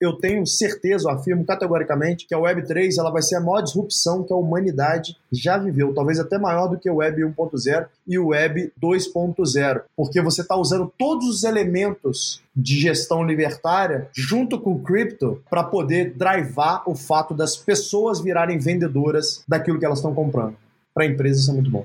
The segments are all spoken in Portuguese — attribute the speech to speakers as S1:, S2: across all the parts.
S1: eu tenho certeza, eu afirmo categoricamente, que a Web3 ela vai ser a maior disrupção que a humanidade já viveu, talvez até maior do que o Web 1.0 e o Web 2.0, porque você está usando todos os elementos de gestão libertária junto com o cripto para poder drivar o fato das pessoas virarem vendedoras daquilo que elas estão comprando. Para a empresa isso é muito bom.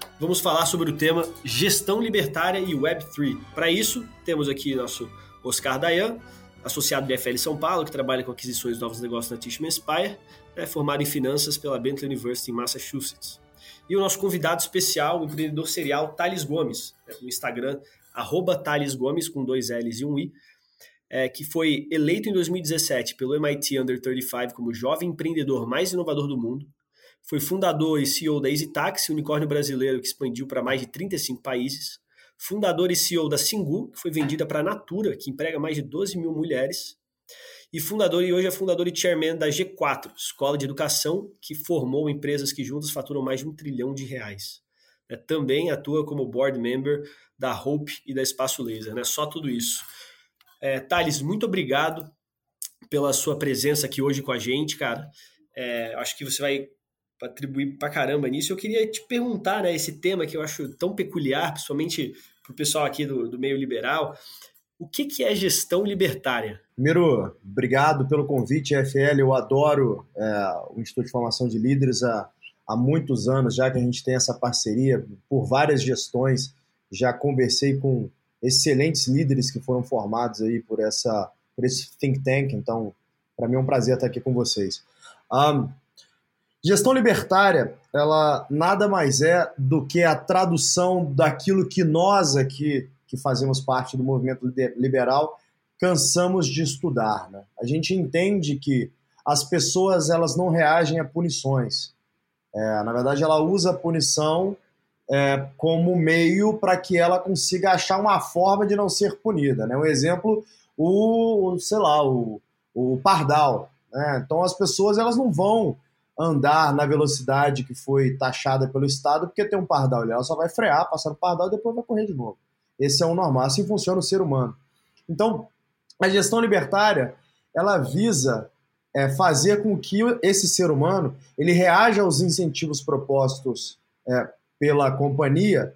S2: vamos falar sobre o tema gestão libertária e Web3. Para isso, temos aqui nosso Oscar Dayan, associado do FL São Paulo, que trabalha com aquisições de novos negócios na Tishman Spire, é formado em finanças pela Bentley University em Massachusetts. E o nosso convidado especial, o empreendedor serial Thales Gomes, né, no Instagram, Thales Gomes, com dois L's e um I, é, que foi eleito em 2017 pelo MIT Under 35 como jovem empreendedor mais inovador do mundo, foi fundador e CEO da EasyTaxi, unicórnio brasileiro que expandiu para mais de 35 países. Fundador e CEO da Singu, que foi vendida para a Natura, que emprega mais de 12 mil mulheres. E fundador e hoje é fundador e chairman da G4, escola de educação que formou empresas que juntas faturam mais de um trilhão de reais. É, também atua como board member da Hope e da Espaço Laser, né? Só tudo isso. É, Thales, muito obrigado pela sua presença aqui hoje com a gente, cara. É, acho que você vai para atribuir para caramba nisso. Eu queria te perguntar, né, esse tema que eu acho tão peculiar, principalmente para o pessoal aqui do, do meio liberal, o que, que é gestão libertária?
S1: Primeiro, obrigado pelo convite, FL. Eu adoro é, o Instituto de Formação de Líderes há, há muitos anos, já que a gente tem essa parceria por várias gestões. Já conversei com excelentes líderes que foram formados aí por, essa, por esse think tank, então, para mim é um prazer estar aqui com vocês. Um, Gestão libertária, ela nada mais é do que a tradução daquilo que nós aqui, que fazemos parte do movimento liberal, cansamos de estudar. Né? A gente entende que as pessoas elas não reagem a punições. É, na verdade, ela usa a punição é, como meio para que ela consiga achar uma forma de não ser punida. Né? Um exemplo, o, sei lá, o, o pardal. Né? Então, as pessoas elas não vão andar na velocidade que foi taxada pelo Estado, porque tem um pardal ali. Ela só vai frear, passar no pardal e depois vai correr de novo. Esse é o normal. Assim funciona o ser humano. Então, a gestão libertária, ela visa é, fazer com que esse ser humano ele reaja aos incentivos propostos é, pela companhia,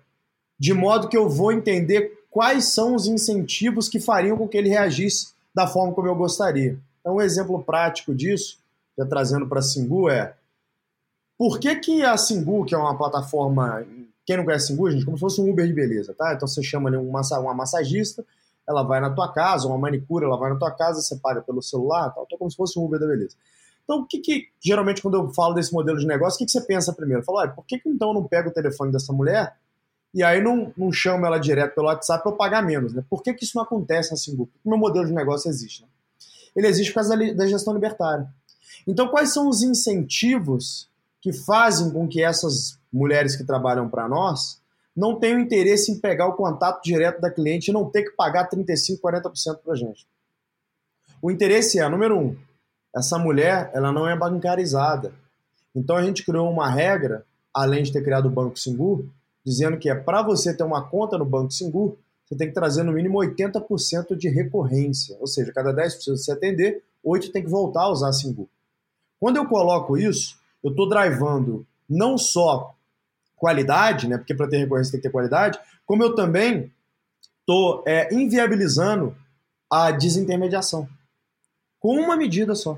S1: de modo que eu vou entender quais são os incentivos que fariam com que ele reagisse da forma como eu gostaria. Então, um exemplo prático disso já trazendo para a Singu é por que, que a Singu, que é uma plataforma, quem não conhece Singu, gente, como se fosse um Uber de beleza, tá? Então você chama ali uma, uma massagista, ela vai na tua casa, uma manicure, ela vai na tua casa, você paga pelo celular, tal, então como se fosse um Uber da beleza. Então, o que, que geralmente, quando eu falo desse modelo de negócio, o que, que você pensa primeiro? Fala, olha, por que, que então eu não pego o telefone dessa mulher e aí não, não chamo ela direto pelo WhatsApp para eu pagar menos? Né? Por que, que isso não acontece na Singu? Porque o meu modelo de negócio existe. Né? Ele existe por causa da, da gestão libertária. Então, quais são os incentivos que fazem com que essas mulheres que trabalham para nós não tenham interesse em pegar o contato direto da cliente e não ter que pagar 35%, 40% para a gente? O interesse é, número um, essa mulher ela não é bancarizada. Então a gente criou uma regra, além de ter criado o Banco Singu, dizendo que é para você ter uma conta no Banco Singu, você tem que trazer no mínimo 80% de recorrência. Ou seja, cada 10% que você atender, 8 tem que voltar a usar Singu. Quando eu coloco isso, eu estou drivando não só qualidade, né, porque para ter recorrência tem que ter qualidade, como eu também estou é, inviabilizando a desintermediação. Com uma medida só.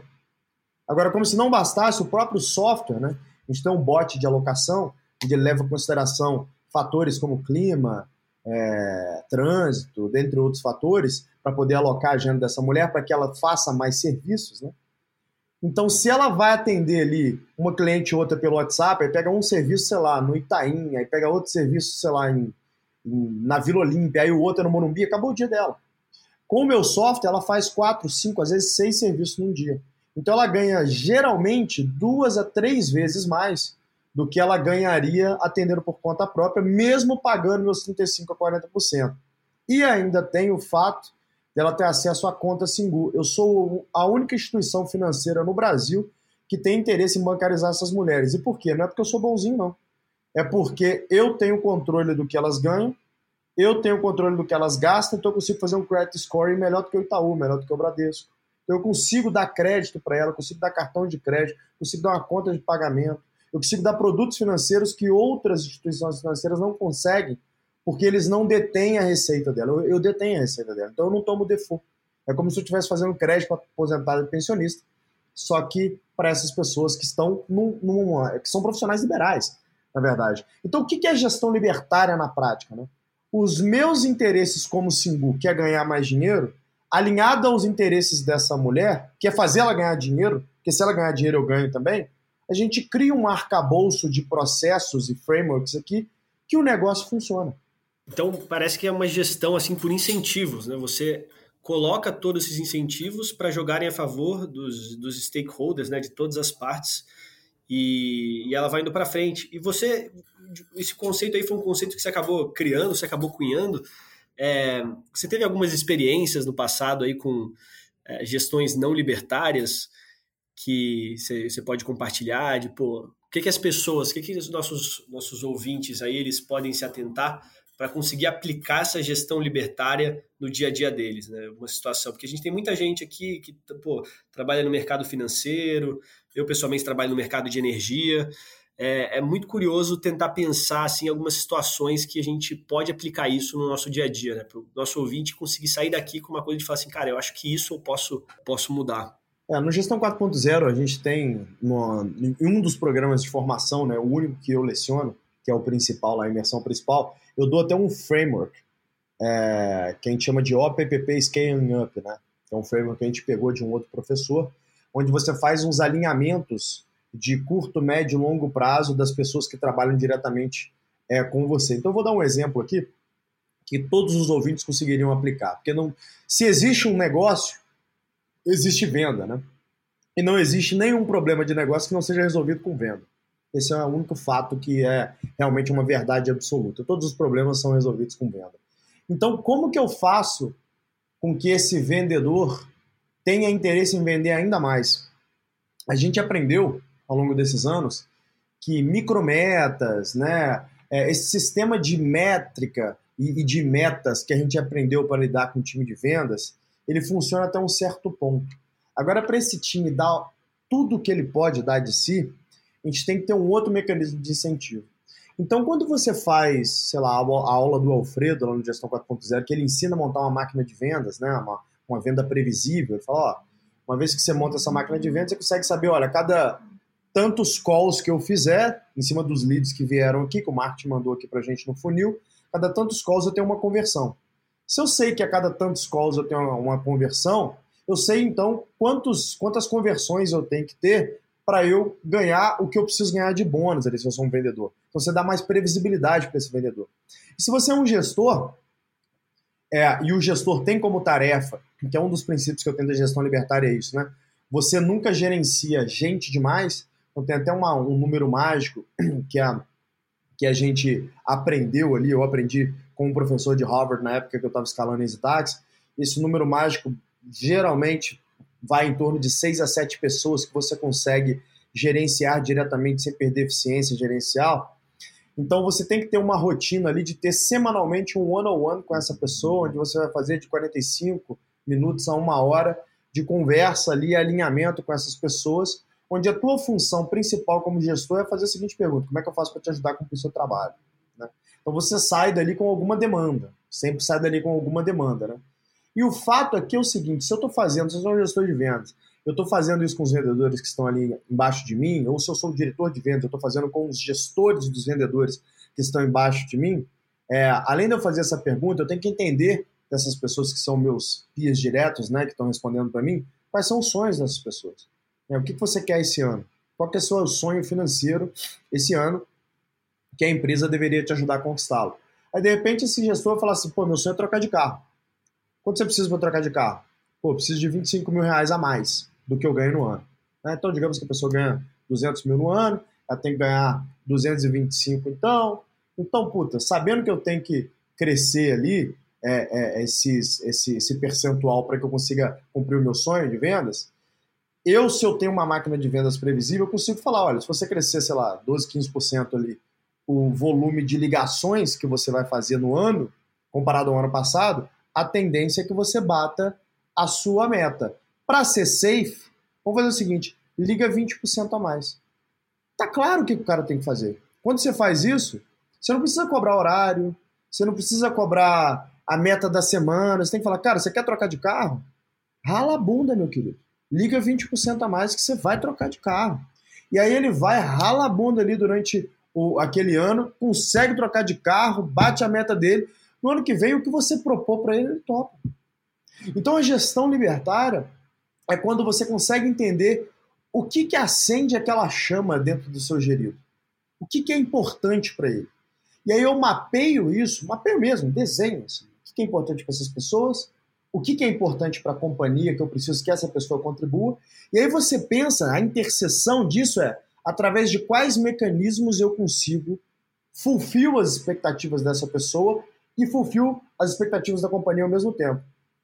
S1: Agora, como se não bastasse, o próprio software, né, a gente tem um bot de alocação, onde ele leva em consideração fatores como clima, é, trânsito, dentre outros fatores, para poder alocar a agenda dessa mulher, para que ela faça mais serviços, né? Então, se ela vai atender ali uma cliente ou outra pelo WhatsApp, aí pega um serviço, sei lá, no Itaim, aí pega outro serviço, sei lá, em, em, na Vila Olímpia, aí o outro é no Morumbi, acabou o dia dela. Com o meu software, ela faz quatro, cinco, às vezes seis serviços num dia. Então, ela ganha geralmente duas a três vezes mais do que ela ganharia atendendo por conta própria, mesmo pagando meus 35% a 40%. E ainda tem o fato dela ter acesso à conta Singu. Eu sou a única instituição financeira no Brasil que tem interesse em bancarizar essas mulheres. E por quê? Não é porque eu sou bonzinho, não. É porque eu tenho controle do que elas ganham, eu tenho controle do que elas gastam, então eu consigo fazer um credit scoring melhor do que o Itaú, melhor do que o Bradesco. Então eu consigo dar crédito para ela, consigo dar cartão de crédito, consigo dar uma conta de pagamento, eu consigo dar produtos financeiros que outras instituições financeiras não conseguem, porque eles não detêm a receita dela. Eu, eu detenho a receita dela, então eu não tomo default. É como se eu estivesse fazendo crédito para aposentado e pensionista, só que para essas pessoas que estão num, numa, que são profissionais liberais, na verdade. Então, o que é gestão libertária na prática? Né? Os meus interesses como Singu, que é ganhar mais dinheiro, alinhado aos interesses dessa mulher, que é fazer ela ganhar dinheiro, porque se ela ganhar dinheiro eu ganho também, a gente cria um arcabouço de processos e frameworks aqui que o negócio funciona.
S2: Então parece que é uma gestão assim por incentivos, né? Você coloca todos esses incentivos para jogarem a favor dos, dos stakeholders, né? De todas as partes e, e ela vai indo para frente. E você, esse conceito aí foi um conceito que você acabou criando, você acabou cunhando. É, você teve algumas experiências no passado aí com é, gestões não libertárias que você pode compartilhar, de pô, o que, que as pessoas, o que, que os nossos, nossos ouvintes aí eles podem se atentar para conseguir aplicar essa gestão libertária no dia a dia deles, né? Uma situação, porque a gente tem muita gente aqui que pô, trabalha no mercado financeiro, eu pessoalmente trabalho no mercado de energia. É, é, muito curioso tentar pensar assim algumas situações que a gente pode aplicar isso no nosso dia a dia, né? Para o nosso ouvinte conseguir sair daqui com uma coisa de falar assim, cara, eu acho que isso eu posso, posso mudar.
S1: É, no Gestão 4.0, a gente tem, em um dos programas de formação, né, o único que eu leciono, que é o principal, a imersão principal, eu dou até um framework, é, que a gente chama de OPPP Scaling Up, né? Que é um framework que a gente pegou de um outro professor, onde você faz uns alinhamentos de curto, médio e longo prazo das pessoas que trabalham diretamente é, com você. Então, eu vou dar um exemplo aqui que todos os ouvintes conseguiriam aplicar. Porque não, se existe um negócio, existe venda, né? E não existe nenhum problema de negócio que não seja resolvido com venda. Esse é o único fato que é realmente uma verdade absoluta. Todos os problemas são resolvidos com venda. Então, como que eu faço com que esse vendedor tenha interesse em vender ainda mais? A gente aprendeu ao longo desses anos que micrometas, né, é, esse sistema de métrica e de metas que a gente aprendeu para lidar com o time de vendas, ele funciona até um certo ponto. Agora, para esse time dar tudo que ele pode dar de si, a gente tem que ter um outro mecanismo de incentivo. Então, quando você faz, sei lá, a aula do Alfredo lá no Gestão 4.0, que ele ensina a montar uma máquina de vendas, né, uma, uma venda previsível, ele fala, ó, uma vez que você monta essa máquina de vendas, você consegue saber, olha, cada tantos calls que eu fizer, em cima dos leads que vieram aqui, que o marketing mandou aqui pra gente no funil, cada tantos calls eu tenho uma conversão. Se eu sei que a cada tantos calls eu tenho uma conversão, eu sei então quantos, quantas conversões eu tenho que ter para eu ganhar o que eu preciso ganhar de bônus ali, se eu sou um vendedor. Então você dá mais previsibilidade para esse vendedor. E se você é um gestor, é, e o gestor tem como tarefa, que é um dos princípios que eu tenho da gestão libertária, é isso, né? Você nunca gerencia gente demais. Então tem até uma, um número mágico que a, que a gente aprendeu ali, eu aprendi com um professor de Harvard na época que eu estava escalando em Taxi, esse número mágico geralmente vai em torno de 6 a 7 pessoas que você consegue gerenciar diretamente sem perder eficiência gerencial. Então você tem que ter uma rotina ali de ter semanalmente um one-on-one com essa pessoa, onde você vai fazer de 45 minutos a uma hora de conversa ali, alinhamento com essas pessoas, onde a tua função principal como gestor é fazer a seguinte pergunta: como é que eu faço para te ajudar com o seu trabalho? Então você sai dali com alguma demanda. Sempre sai dali com alguma demanda, né? E o fato aqui é o seguinte: se eu estou fazendo, se eu sou um gestor de vendas, eu estou fazendo isso com os vendedores que estão ali embaixo de mim, ou se eu sou diretor de vendas, eu estou fazendo com os gestores dos vendedores que estão embaixo de mim, é, além de eu fazer essa pergunta, eu tenho que entender dessas pessoas que são meus pias diretos, né, que estão respondendo para mim, quais são os sonhos dessas pessoas. Né? O que, que você quer esse ano? Qual que é o seu sonho financeiro esse ano que a empresa deveria te ajudar a conquistá-lo? Aí, de repente, esse gestor fala assim, pô, meu sonho é trocar de carro. Quanto você precisa para trocar de carro? Pô, preciso de 25 mil reais a mais do que eu ganho no ano. Né? Então, digamos que a pessoa ganha 200 mil no ano, ela tem que ganhar 225 então. Então, puta, sabendo que eu tenho que crescer ali é, é, esses, esse, esse percentual para que eu consiga cumprir o meu sonho de vendas, eu, se eu tenho uma máquina de vendas previsível, eu consigo falar, olha, se você crescer, sei lá, 12, 15% ali, o volume de ligações que você vai fazer no ano, comparado ao ano passado, a tendência é que você bata a sua meta. Para ser safe, vamos fazer o seguinte, liga 20% a mais. Tá claro o que o cara tem que fazer. Quando você faz isso, você não precisa cobrar horário, você não precisa cobrar a meta da semana, você tem que falar, cara, você quer trocar de carro? Rala a bunda, meu querido. Liga 20% a mais que você vai trocar de carro. E aí ele vai, rala a bunda ali durante o, aquele ano, consegue trocar de carro, bate a meta dele. No ano que vem, o que você propor para ele, ele topa. Então a gestão libertária é quando você consegue entender o que, que acende aquela chama dentro do seu gerido. O que, que é importante para ele. E aí eu mapeio isso, mapeio mesmo, desenho. Assim, o que é importante para essas pessoas, o que é importante para a companhia que eu preciso que essa pessoa contribua. E aí você pensa, a interseção disso é através de quais mecanismos eu consigo fulfill as expectativas dessa pessoa e fulfill as expectativas da companhia ao mesmo tempo.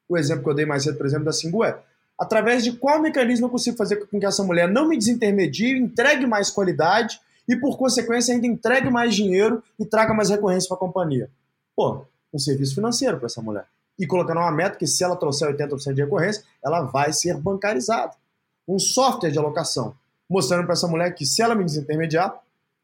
S1: O exemplo que eu dei mais cedo, por exemplo, da Singu é através de qual mecanismo eu consigo fazer com que essa mulher não me desintermedie, entregue mais qualidade e, por consequência, ainda entregue mais dinheiro e traga mais recorrência para a companhia. Pô, um serviço financeiro para essa mulher. E colocando uma meta que, se ela trouxer 80% de recorrência, ela vai ser bancarizada. Um software de alocação, mostrando para essa mulher que, se ela me desintermediar,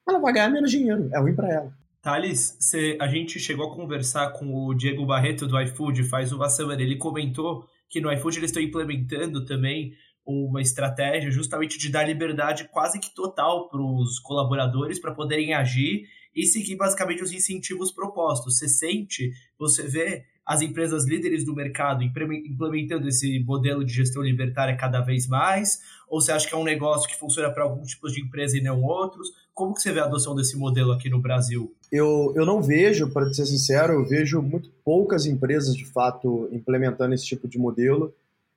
S1: ela vai ganhar menos dinheiro. É ruim para ela.
S2: Thales, cê, a gente chegou a conversar com o Diego Barreto do iFood faz uma semana. Ele comentou que no iFood eles estão implementando também uma estratégia justamente de dar liberdade quase que total para os colaboradores para poderem agir e seguir basicamente os incentivos propostos. Você sente, você vê as empresas líderes do mercado implementando esse modelo de gestão libertária cada vez mais? Ou você acha que é um negócio que funciona para alguns tipos de empresa e não outros? Como que você vê a adoção desse modelo aqui no Brasil?
S1: Eu, eu não vejo, para ser sincero, eu vejo muito poucas empresas de fato implementando esse tipo de modelo.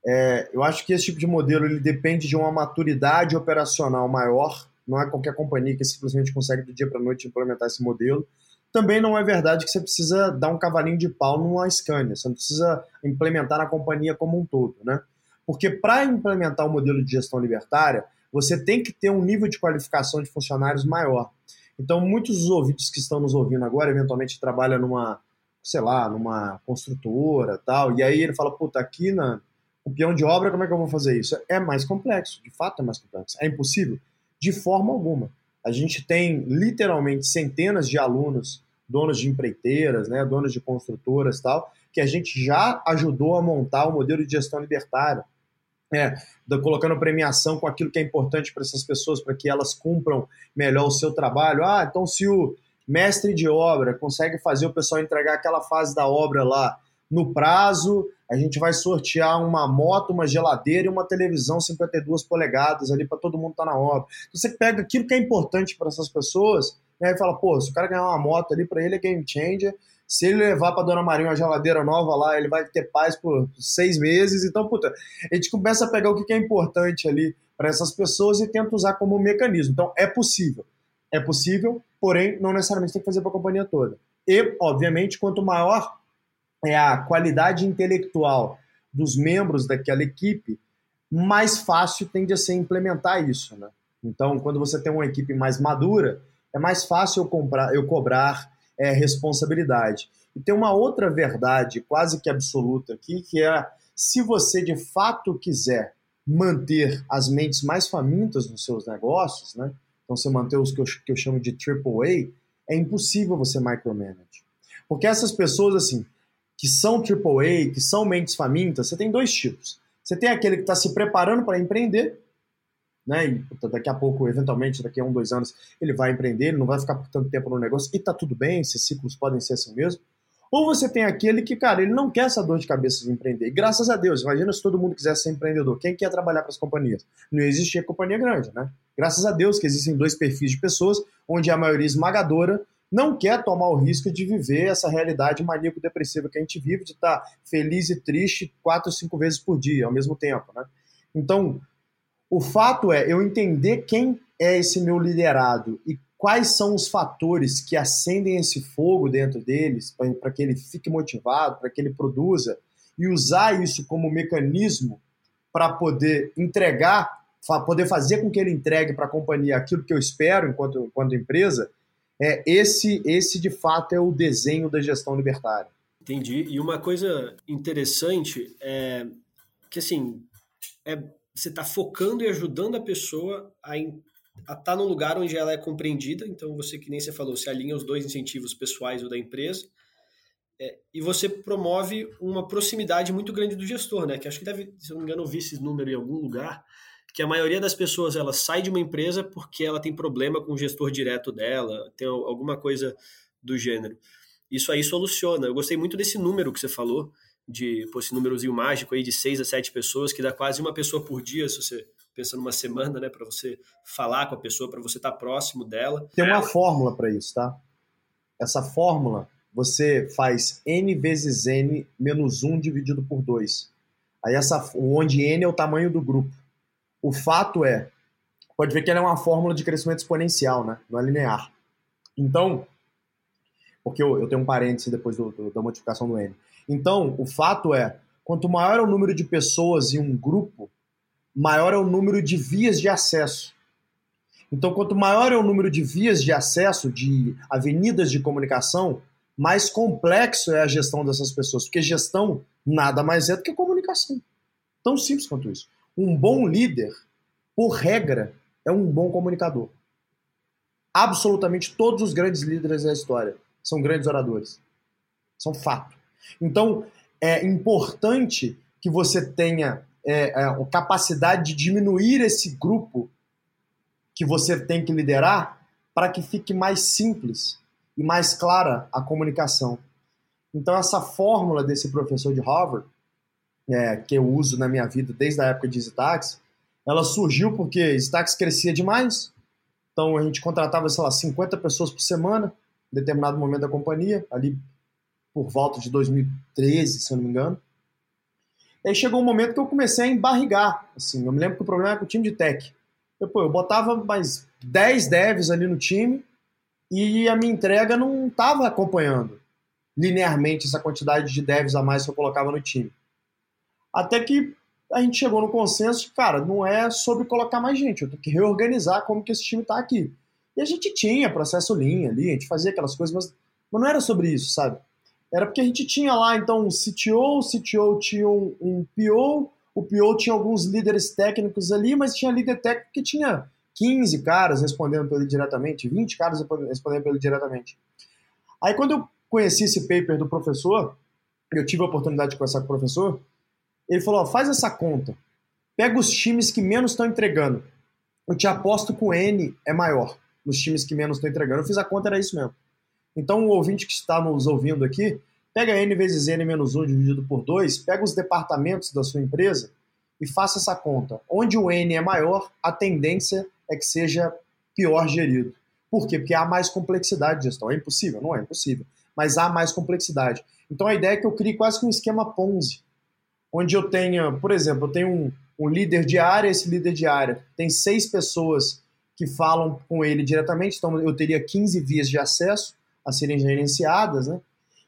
S1: É, eu acho que esse tipo de modelo ele depende de uma maturidade operacional maior. Não é qualquer companhia que simplesmente consegue do dia para a noite implementar esse modelo. Também não é verdade que você precisa dar um cavalinho de pau numa Scania. Você não precisa implementar na companhia como um todo, né? Porque para implementar o um modelo de gestão libertária, você tem que ter um nível de qualificação de funcionários maior. Então, muitos dos ouvintes que estão nos ouvindo agora, eventualmente trabalham numa, sei lá, numa construtora tal, e aí ele fala, puta, aqui na, o peão de obra, como é que eu vou fazer isso? É mais complexo, de fato é mais complexo. É impossível? De forma alguma. A gente tem literalmente centenas de alunos, donos de empreiteiras, né, donos de construtoras tal, que a gente já ajudou a montar o modelo de gestão libertária. É, colocando premiação com aquilo que é importante para essas pessoas, para que elas cumpram melhor o seu trabalho. Ah, então se o mestre de obra consegue fazer o pessoal entregar aquela fase da obra lá no prazo, a gente vai sortear uma moto, uma geladeira e uma televisão 52 polegadas ali para todo mundo estar tá na obra. Então, você pega aquilo que é importante para essas pessoas né, e fala, pô, se o cara ganhar uma moto ali, para ele é game changer. Se ele levar para Dona Maria uma geladeira nova lá, ele vai ter paz por seis meses. Então, puta, a gente começa a pegar o que é importante ali para essas pessoas e tenta usar como mecanismo. Então, é possível. É possível, porém, não necessariamente tem que fazer para a companhia toda. E, obviamente, quanto maior é a qualidade intelectual dos membros daquela equipe, mais fácil tende a ser implementar isso. Né? Então, quando você tem uma equipe mais madura, é mais fácil eu, comprar, eu cobrar é, responsabilidade. E tem uma outra verdade quase que absoluta aqui, que é se você de fato quiser manter as mentes mais famintas nos seus negócios, né? então você manter os que eu, que eu chamo de AAA, é impossível você micromanage. Porque essas pessoas, assim, que são AAA, que são mentes famintas, você tem dois tipos. Você tem aquele que está se preparando para empreender, né? E daqui a pouco, eventualmente, daqui a um, dois anos, ele vai empreender, ele não vai ficar por tanto tempo no negócio, e está tudo bem, esses ciclos podem ser assim mesmo. Ou você tem aquele que, cara, ele não quer essa dor de cabeça de empreender. E graças a Deus, imagina se todo mundo quisesse ser empreendedor. Quem quer trabalhar para as companhias? Não existia companhia grande, né? Graças a Deus que existem dois perfis de pessoas, onde a maioria esmagadora não quer tomar o risco de viver essa realidade maníaco-depressiva que a gente vive, de estar feliz e triste quatro, cinco vezes por dia, ao mesmo tempo, né? Então, o fato é eu entender quem é esse meu liderado e quais são os fatores que acendem esse fogo dentro deles para que ele fique motivado, para que ele produza e usar isso como mecanismo para poder entregar, poder fazer com que ele entregue para a companhia aquilo que eu espero enquanto, enquanto empresa, é esse, esse de fato é o desenho da gestão libertária.
S2: Entendi. E uma coisa interessante é que assim é, você está focando e ajudando a pessoa a, estar tá no lugar onde ela é compreendida. Então, você, que nem você falou, se alinha os dois incentivos pessoais ou da empresa. É, e você promove uma proximidade muito grande do gestor, né? Que acho que deve, se não me engano, eu vi esse número em algum lugar, que a maioria das pessoas ela sai de uma empresa porque ela tem problema com o gestor direto dela, tem alguma coisa do gênero. Isso aí soluciona. Eu gostei muito desse número que você falou, de pô, esse númerozinho mágico aí de seis a sete pessoas, que dá quase uma pessoa por dia, se você pensa numa semana, né, para você falar com a pessoa, para você estar tá próximo dela.
S1: Tem uma fórmula para isso, tá? Essa fórmula você faz n vezes n menos 1 dividido por 2. Aí essa, onde n é o tamanho do grupo. O fato é, pode ver que ela é uma fórmula de crescimento exponencial, né? Não é linear. Então, porque eu, eu tenho um parêntese depois do, do, da multiplicação do n. Então, o fato é, quanto maior é o número de pessoas em um grupo, maior é o número de vias de acesso. Então, quanto maior é o número de vias de acesso, de avenidas de comunicação, mais complexo é a gestão dessas pessoas, porque gestão nada mais é do que comunicação. Tão simples quanto isso. Um bom líder, por regra, é um bom comunicador. Absolutamente todos os grandes líderes da história são grandes oradores. São fato. Então, é importante que você tenha é, é, a capacidade de diminuir esse grupo que você tem que liderar para que fique mais simples e mais clara a comunicação. Então, essa fórmula desse professor de Harvard, é, que eu uso na minha vida desde a época de Zitax, ela surgiu porque Zitax crescia demais. Então, a gente contratava, sei lá, 50 pessoas por semana, em determinado momento da companhia, ali por volta de 2013, se eu não me engano. E aí chegou um momento que eu comecei a embarrigar. Assim, eu me lembro que o problema era com o time de tech. Eu, pô, eu botava mais 10 devs ali no time e a minha entrega não estava acompanhando linearmente essa quantidade de devs a mais que eu colocava no time. Até que a gente chegou no consenso de, cara, não é sobre colocar mais gente, eu tenho que reorganizar como que esse time está aqui. E a gente tinha processo linha ali, a gente fazia aquelas coisas, mas, mas não era sobre isso, sabe? Era porque a gente tinha lá, então, um CTO, o CTO tinha um, um PO, o PO tinha alguns líderes técnicos ali, mas tinha líder técnico que tinha 15 caras respondendo para ele diretamente, 20 caras respondendo para ele diretamente. Aí, quando eu conheci esse paper do professor, eu tive a oportunidade de conversar com o professor, ele falou: ó, faz essa conta, pega os times que menos estão entregando. Eu te aposto que o N é maior nos times que menos estão entregando. Eu fiz a conta, era isso mesmo. Então, o ouvinte que está nos ouvindo aqui, pega n vezes n menos 1 dividido por 2, pega os departamentos da sua empresa e faça essa conta. Onde o n é maior, a tendência é que seja pior gerido. Por quê? Porque há mais complexidade de gestão. É impossível? Não é impossível. Mas há mais complexidade. Então, a ideia é que eu crie quase que um esquema Ponzi, onde eu tenha, por exemplo, eu tenho um, um líder de área, esse líder de área tem seis pessoas que falam com ele diretamente, então eu teria 15 vias de acesso, a serem gerenciadas, né?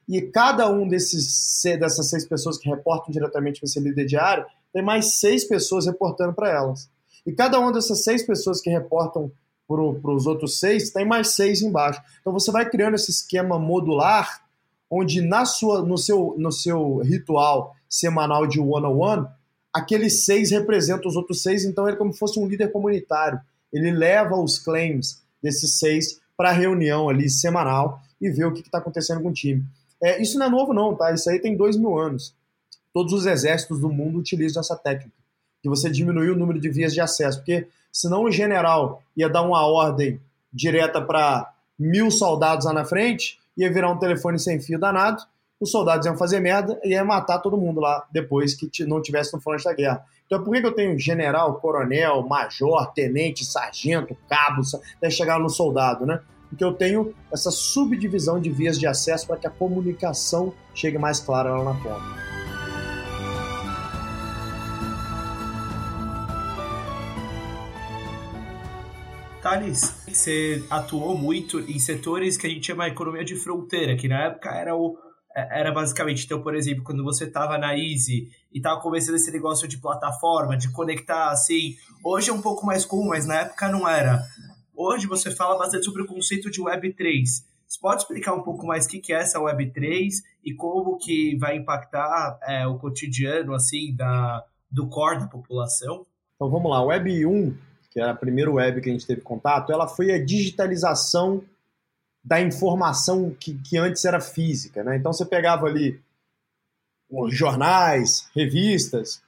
S1: E cada um desses dessas seis pessoas que reportam diretamente para esse líder diário tem mais seis pessoas reportando para elas. E cada uma dessas seis pessoas que reportam para os outros seis tem mais seis embaixo. Então você vai criando esse esquema modular, onde na sua, no, seu, no seu ritual semanal de one-on-one, aqueles seis representam os outros seis, então ele é como se fosse um líder comunitário. Ele leva os claims desses seis para a reunião ali semanal e ver o que está acontecendo com o time. É, isso não é novo, não, tá? Isso aí tem dois mil anos. Todos os exércitos do mundo utilizam essa técnica, que você diminui o número de vias de acesso, porque senão o general ia dar uma ordem direta para mil soldados lá na frente, ia virar um telefone sem fio danado, os soldados iam fazer merda e iam matar todo mundo lá depois que não tivesse no fronte da guerra. Então por que, que eu tenho general, coronel, major, tenente, sargento, cabo, até chegar no soldado, né? Porque eu tenho essa subdivisão de vias de acesso para que a comunicação chegue mais clara lá na ponta.
S3: Thales, você atuou muito em setores que a gente chama de economia de fronteira, que na época era o era basicamente, então, por exemplo, quando você estava na Easy e estava começando esse negócio de plataforma, de conectar assim, hoje é um pouco mais comum, mas na época não era. Hoje você fala bastante sobre o conceito de Web3. Você pode explicar um pouco mais o que é essa Web3 e como que vai impactar é, o cotidiano assim da, do core da população?
S1: Então vamos lá, Web 1 que era a primeira web que a gente teve contato, ela foi a digitalização da informação que, que antes era física. Né? Então você pegava ali jornais, revistas,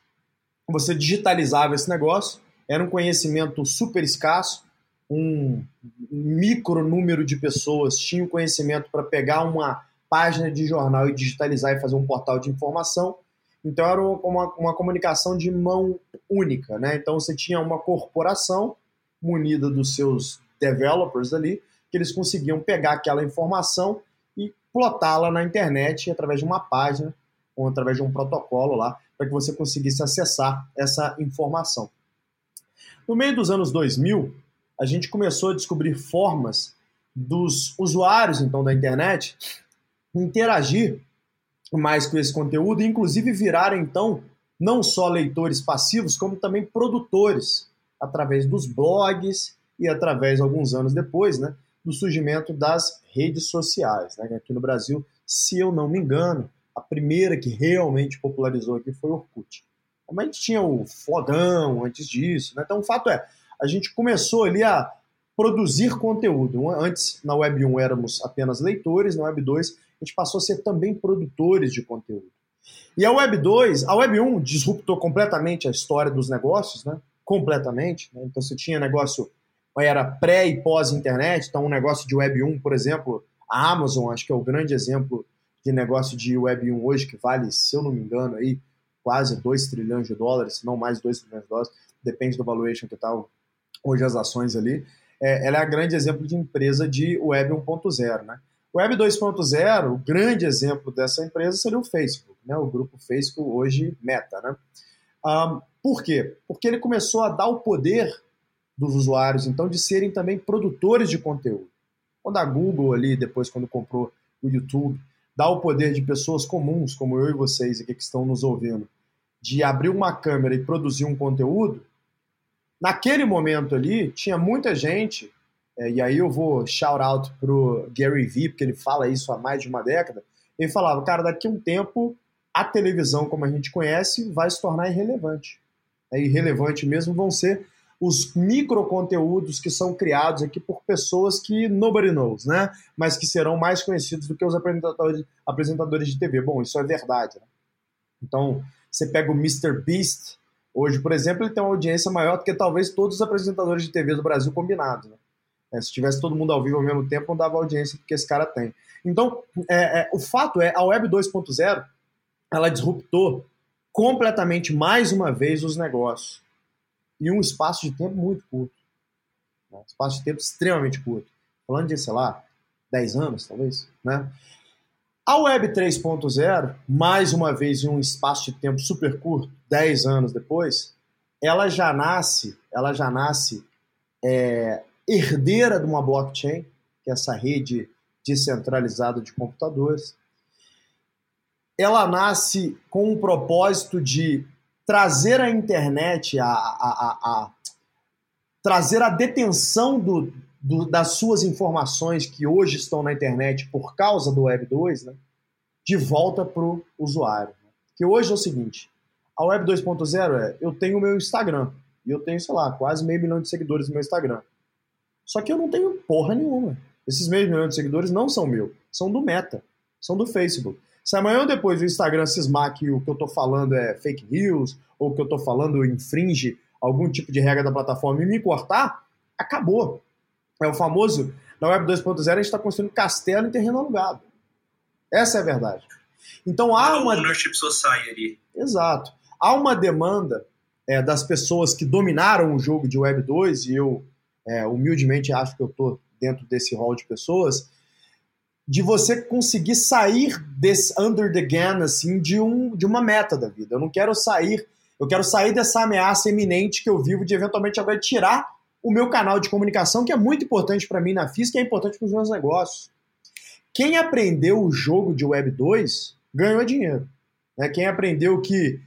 S1: você digitalizava esse negócio, era um conhecimento super escasso, um micro número de pessoas tinha o conhecimento para pegar uma página de jornal e digitalizar e fazer um portal de informação. Então era uma, uma comunicação de mão única, né? Então você tinha uma corporação munida dos seus developers ali, que eles conseguiam pegar aquela informação e plotá-la na internet através de uma página ou através de um protocolo lá, para que você conseguisse acessar essa informação. No meio dos anos 2000, a gente começou a descobrir formas dos usuários então da internet interagir mais com esse conteúdo, e inclusive viraram então não só leitores passivos, como também produtores, através dos blogs e através, alguns anos depois, né, do surgimento das redes sociais. Né, aqui no Brasil, se eu não me engano, a primeira que realmente popularizou aqui foi o Orkut. Mas a gente tinha o Flogão antes disso. Né? Então, o fato é, a gente começou ali a produzir conteúdo. Antes, na Web 1, éramos apenas leitores, na Web 2, a gente passou a ser também produtores de conteúdo. E a Web 2, a Web 1 disruptou completamente a história dos negócios, né? Completamente. Né? Então você tinha negócio, era pré e pós-internet, então um negócio de Web 1, por exemplo, a Amazon, acho que é o grande exemplo de negócio de Web 1 hoje, que vale, se eu não me engano, aí, quase 2 trilhões de dólares, se não mais 2 trilhões de dólares, depende do valuation que tal hoje as ações ali. É, ela é a grande exemplo de empresa de Web 1.0, né? Web 2.0, o grande exemplo dessa empresa seria o Facebook, né? o grupo Facebook, hoje Meta. Né? Um, por quê? Porque ele começou a dar o poder dos usuários, então, de serem também produtores de conteúdo. Quando a Google ali, depois quando comprou o YouTube, dá o poder de pessoas comuns, como eu e vocês aqui que estão nos ouvindo, de abrir uma câmera e produzir um conteúdo, naquele momento ali, tinha muita gente é, e aí eu vou shout out pro Gary Vee, porque ele fala isso há mais de uma década. Ele falava, cara, daqui a um tempo a televisão como a gente conhece vai se tornar irrelevante. É irrelevante mesmo vão ser os microconteúdos que são criados aqui por pessoas que nobody knows, né? Mas que serão mais conhecidos do que os apresentadores, apresentadores de TV. Bom, isso é verdade. Né? Então, você pega o Mr. Beast, hoje, por exemplo, ele tem uma audiência maior do que talvez todos os apresentadores de TV do Brasil combinados. Né? É, se tivesse todo mundo ao vivo ao mesmo tempo, não dava audiência que esse cara tem. Então, é, é, o fato é, a Web 2.0, ela disruptou completamente, mais uma vez, os negócios. Em um espaço de tempo muito curto. Né? Espaço de tempo extremamente curto. Falando de, sei lá, 10 anos, talvez, né? A Web 3.0, mais uma vez em um espaço de tempo super curto, 10 anos depois, ela já nasce, ela já nasce é, herdeira de uma blockchain, que é essa rede descentralizada de computadores. Ela nasce com o propósito de trazer a internet, a, a, a, a trazer a detenção do, do, das suas informações que hoje estão na internet por causa do Web 2, né, de volta para o usuário. Que hoje é o seguinte: a Web 2.0 é eu tenho o meu Instagram e eu tenho, sei lá, quase meio milhão de seguidores no meu Instagram. Só que eu não tenho porra nenhuma. Esses meio milhões de seguidores não são meu, são do Meta, são do Facebook. Se amanhã ou depois o Instagram cismar que o que eu tô falando é fake news, ou que eu tô falando infringe algum tipo de regra da plataforma e me cortar, acabou. É o famoso, na Web 2.0 a gente está construindo castelo em terreno alugado. Essa é a verdade. Então há uma.
S3: Ownership Society.
S1: Exato. Há uma demanda é, das pessoas que dominaram o jogo de Web 2, e eu é, humildemente acho que eu estou dentro desse rol de pessoas, de você conseguir sair desse under the gun, assim, de, um, de uma meta da vida. Eu não quero sair, eu quero sair dessa ameaça iminente que eu vivo de eventualmente agora tirar o meu canal de comunicação, que é muito importante para mim na física e é importante para os meus negócios. Quem aprendeu o jogo de Web 2 ganhou dinheiro. Né? Quem aprendeu que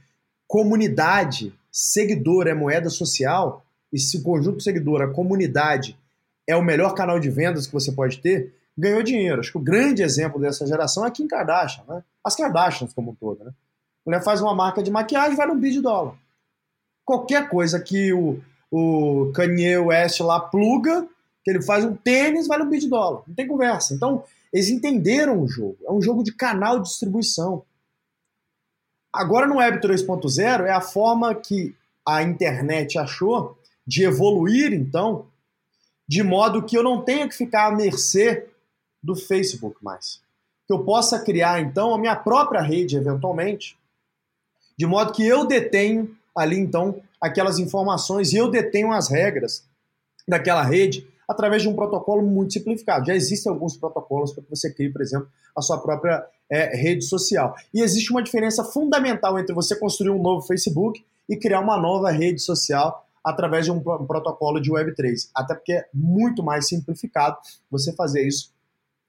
S1: comunidade, seguidor é moeda social, e se o conjunto seguidor, a comunidade, é o melhor canal de vendas que você pode ter, ganhou dinheiro. Acho que o grande exemplo dessa geração é Kim Kardashian, né? As Kardashians como um todo, né? A mulher faz uma marca de maquiagem vale um de dólar. Qualquer coisa que o, o Kanye West lá pluga, que ele faz um tênis, vale um bi de dólar. Não tem conversa. Então, eles entenderam o jogo. É um jogo de canal de distribuição. Agora no Web 3.0 é a forma que a internet achou de evoluir, então, de modo que eu não tenha que ficar à mercê do Facebook mais. Que eu possa criar, então, a minha própria rede, eventualmente, de modo que eu detenho ali, então, aquelas informações e eu detenho as regras daquela rede através de um protocolo muito simplificado. Já existem alguns protocolos para que você crie, por exemplo, a sua própria é, rede social. E existe uma diferença fundamental entre você construir um novo Facebook e criar uma nova rede social através de um, protocolo de Web3. Até porque é muito mais simplificado você fazer isso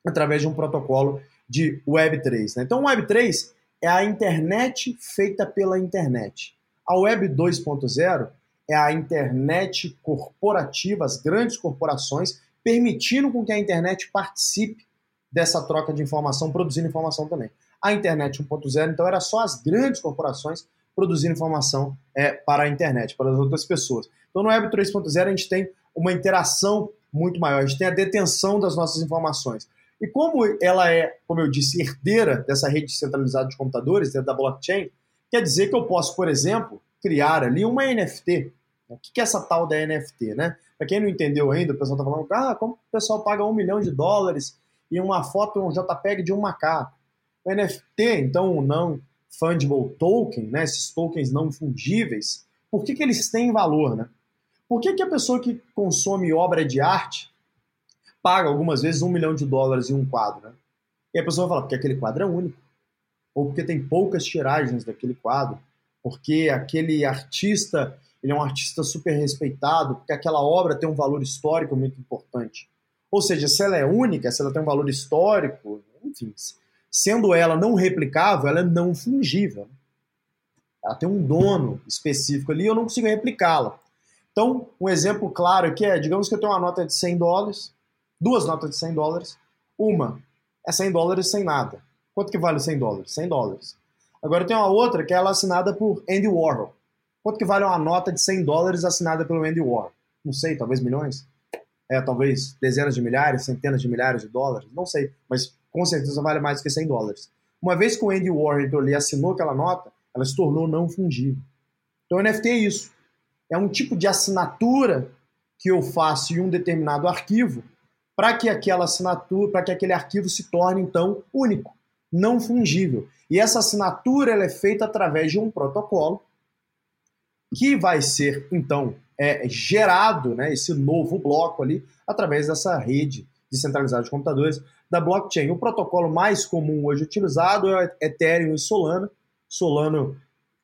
S1: através de um protocolo de Web3. Né? Então, Web3 é a internet feita pela internet. A Web 2.0 é a internet corporativa, as grandes corporações, permitindo com que a internet participe dessa troca de informação, produzindo informação também. A internet 1.0, então, era só as grandes corporações produzindo informação é, para a internet, para as outras pessoas. Então, no Web 3.0, a gente tem uma interação muito maior, a gente tem a detenção das nossas informações. E como ela é, como eu disse, herdeira dessa rede centralizada de computadores, dentro da blockchain, quer dizer que eu posso, por exemplo, criar ali uma NFT. O que é essa tal da NFT, né? Para quem não entendeu ainda, o pessoal está falando, ah, como o pessoal paga um milhão de dólares e uma foto, um JPEG de um macaco. O NFT, então, o não fungible token, né, esses tokens não fungíveis, por que, que eles têm valor, né? Por que, que a pessoa que consome obra de arte paga algumas vezes um milhão de dólares em um quadro. Né? E a pessoa fala, porque aquele quadro é único. Ou porque tem poucas tiragens daquele quadro. Porque aquele artista, ele é um artista super respeitado, porque aquela obra tem um valor histórico muito importante. Ou seja, se ela é única, se ela tem um valor histórico, enfim, sendo ela não replicável, ela é não fungível. Ela tem um dono específico ali e eu não consigo replicá-la. Então, um exemplo claro aqui é, digamos que eu tenho uma nota de 100 dólares, duas notas de 100 dólares. Uma é 100 dólares sem nada. Quanto que vale 100 dólares? 100 dólares. Agora tem uma outra que é assinada por Andy Warhol. Quanto que vale uma nota de 100 dólares assinada pelo Andy Warhol? Não sei, talvez milhões? É, talvez dezenas de milhares, centenas de milhares de dólares? Não sei, mas com certeza vale mais do que 100 dólares. Uma vez que o Andy Warhol ali assinou aquela nota, ela se tornou não fungível. Então o NFT é isso. É um tipo de assinatura que eu faço em um determinado arquivo para que aquela assinatura, para que aquele arquivo se torne então único, não fungível. E essa assinatura ela é feita através de um protocolo que vai ser então é, gerado, né, esse novo bloco ali, através dessa rede descentralizada de computadores da blockchain. O protocolo mais comum hoje utilizado é Ethereum e Solana. Solano